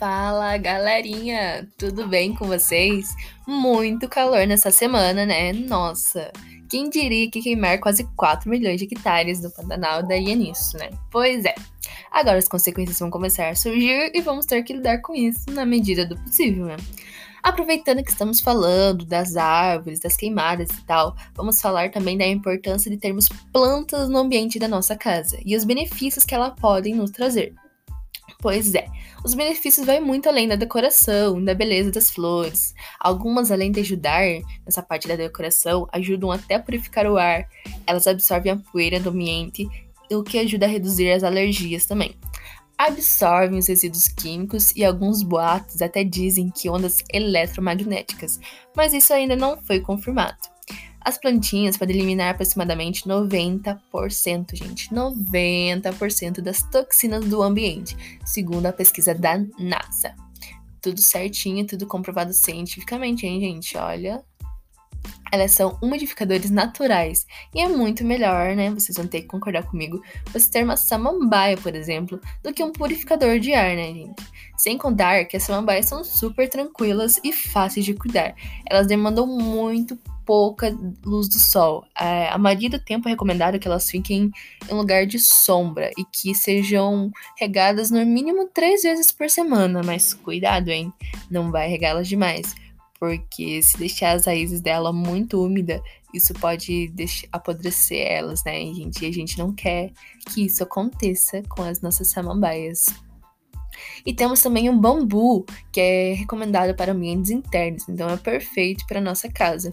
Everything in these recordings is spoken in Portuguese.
Fala galerinha, tudo bem com vocês? Muito calor nessa semana, né? Nossa, quem diria que queimar quase 4 milhões de hectares do Pantanal daria nisso, né? Pois é, agora as consequências vão começar a surgir e vamos ter que lidar com isso na medida do possível, né? Aproveitando que estamos falando das árvores, das queimadas e tal, vamos falar também da importância de termos plantas no ambiente da nossa casa e os benefícios que elas podem nos trazer. Pois é, os benefícios vão muito além da decoração, da beleza das flores. Algumas, além de ajudar nessa parte da decoração, ajudam até a purificar o ar. Elas absorvem a poeira do ambiente, o que ajuda a reduzir as alergias também. Absorvem os resíduos químicos e alguns boatos até dizem que ondas eletromagnéticas, mas isso ainda não foi confirmado. As plantinhas podem eliminar aproximadamente 90%, gente, 90% das toxinas do ambiente, segundo a pesquisa da NASA. Tudo certinho, tudo comprovado cientificamente, hein, gente? Olha, elas são umidificadores naturais. E é muito melhor, né? Vocês vão ter que concordar comigo, você ter uma samambaia, por exemplo, do que um purificador de ar, né, gente? Sem contar que as samambaias são super tranquilas e fáceis de cuidar. Elas demandam muito pouca luz do sol. É, a maioria do tempo é recomendado que elas fiquem em lugar de sombra e que sejam regadas no mínimo três vezes por semana. Mas cuidado, hein? Não vai regá-las demais, porque se deixar as raízes dela muito úmida, isso pode deixar, apodrecer elas, né, gente? E a gente não quer que isso aconteça com as nossas samambaias. E temos também um bambu, que é recomendado para ambientes internos, então é perfeito para nossa casa.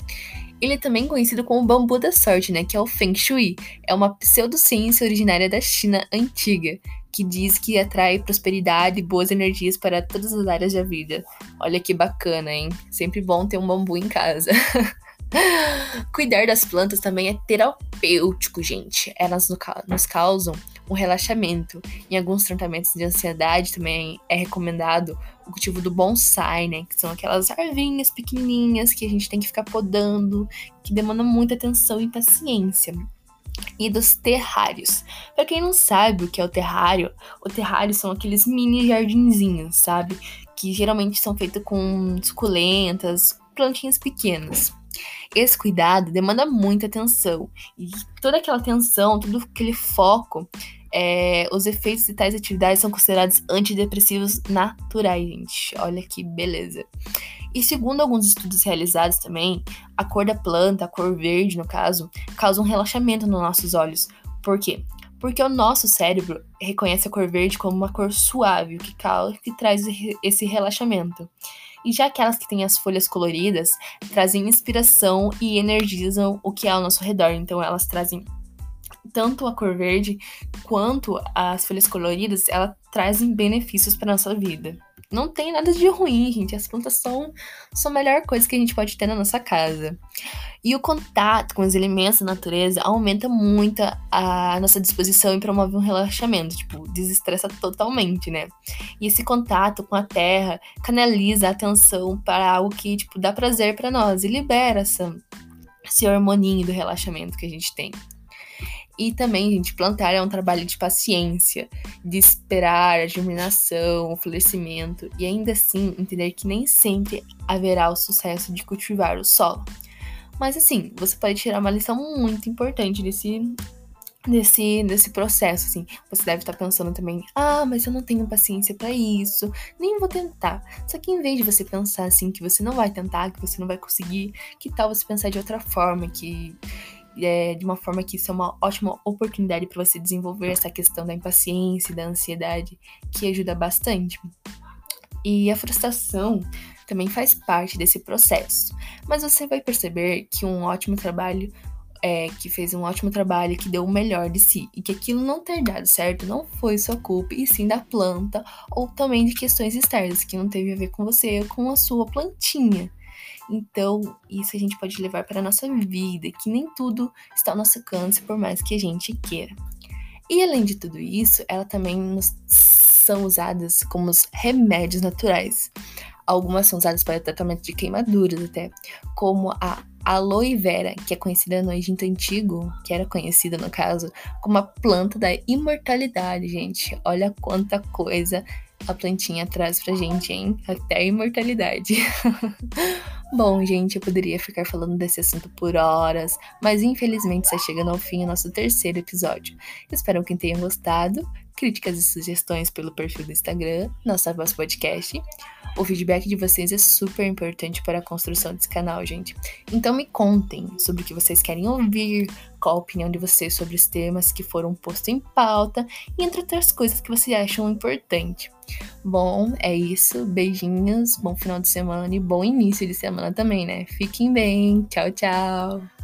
Ele é também conhecido como bambu da sorte, né, que é o Feng Shui. É uma pseudociência originária da China antiga, que diz que atrai prosperidade e boas energias para todas as áreas da vida. Olha que bacana, hein? Sempre bom ter um bambu em casa. Cuidar das plantas também é terapêutico, gente. Elas nos causam um relaxamento. Em alguns tratamentos de ansiedade também é recomendado o cultivo do bonsai, né? Que são aquelas arvinhas pequenininhas que a gente tem que ficar podando, que demandam muita atenção e paciência. E dos terrários. Para quem não sabe o que é o terrário, o terrário são aqueles mini jardinzinhos, sabe? Que geralmente são feitos com suculentas, plantinhas pequenas. Esse cuidado demanda muita atenção. E toda aquela atenção, todo aquele foco é, os efeitos de tais atividades são considerados antidepressivos naturais, gente. Olha que beleza. E segundo alguns estudos realizados também, a cor da planta, a cor verde no caso, causa um relaxamento nos nossos olhos. Por quê? Porque o nosso cérebro reconhece a cor verde como uma cor suave, o que, que traz esse relaxamento. E já aquelas que têm as folhas coloridas trazem inspiração e energizam o que é ao nosso redor. Então elas trazem tanto a cor verde quanto as folhas coloridas, elas trazem benefícios para nossa vida. Não tem nada de ruim, gente. As plantas são, são a melhor coisa que a gente pode ter na nossa casa. E o contato com os elementos da natureza aumenta muito a nossa disposição e promove um relaxamento, tipo, desestressa totalmente, né? E esse contato com a terra canaliza a atenção para algo que, tipo, dá prazer para nós e libera essa, esse hormoninho do relaxamento que a gente tem. E também, gente, plantar é um trabalho de paciência, de esperar a germinação, o florescimento, e ainda assim entender que nem sempre haverá o sucesso de cultivar o solo. Mas assim, você pode tirar uma lição muito importante desse desse, desse processo, assim. Você deve estar pensando também, ah, mas eu não tenho paciência para isso, nem vou tentar. Só que em vez de você pensar assim que você não vai tentar, que você não vai conseguir, que tal você pensar de outra forma, que é, de uma forma que isso é uma ótima oportunidade para você desenvolver essa questão da impaciência e da ansiedade, que ajuda bastante. E a frustração também faz parte desse processo, mas você vai perceber que um ótimo trabalho é, que fez um ótimo trabalho, que deu o melhor de si, e que aquilo não ter dado certo não foi sua culpa, e sim da planta, ou também de questões externas, que não teve a ver com você, com a sua plantinha. Então, isso a gente pode levar para a nossa vida, que nem tudo está ao nosso alcance, por mais que a gente queira. E além de tudo isso, ela também são usadas como remédios naturais. Algumas são usadas para tratamento de queimaduras até, como a aloe vera, que é conhecida no Egito Antigo, que era conhecida no caso, como a planta da imortalidade, gente. Olha quanta coisa a plantinha traz pra gente, hein? Até a imortalidade. Bom, gente, eu poderia ficar falando desse assunto por horas, mas infelizmente está chegando ao fim o nosso terceiro episódio. Espero que tenham gostado. Críticas e sugestões pelo perfil do Instagram, nossa voz podcast. O feedback de vocês é super importante para a construção desse canal, gente. Então me contem sobre o que vocês querem ouvir, qual a opinião de vocês sobre os temas que foram postos em pauta e entre outras coisas que vocês acham importante. Bom, é isso. Beijinhos, bom final de semana e bom início de semana também, né? Fiquem bem. Tchau, tchau.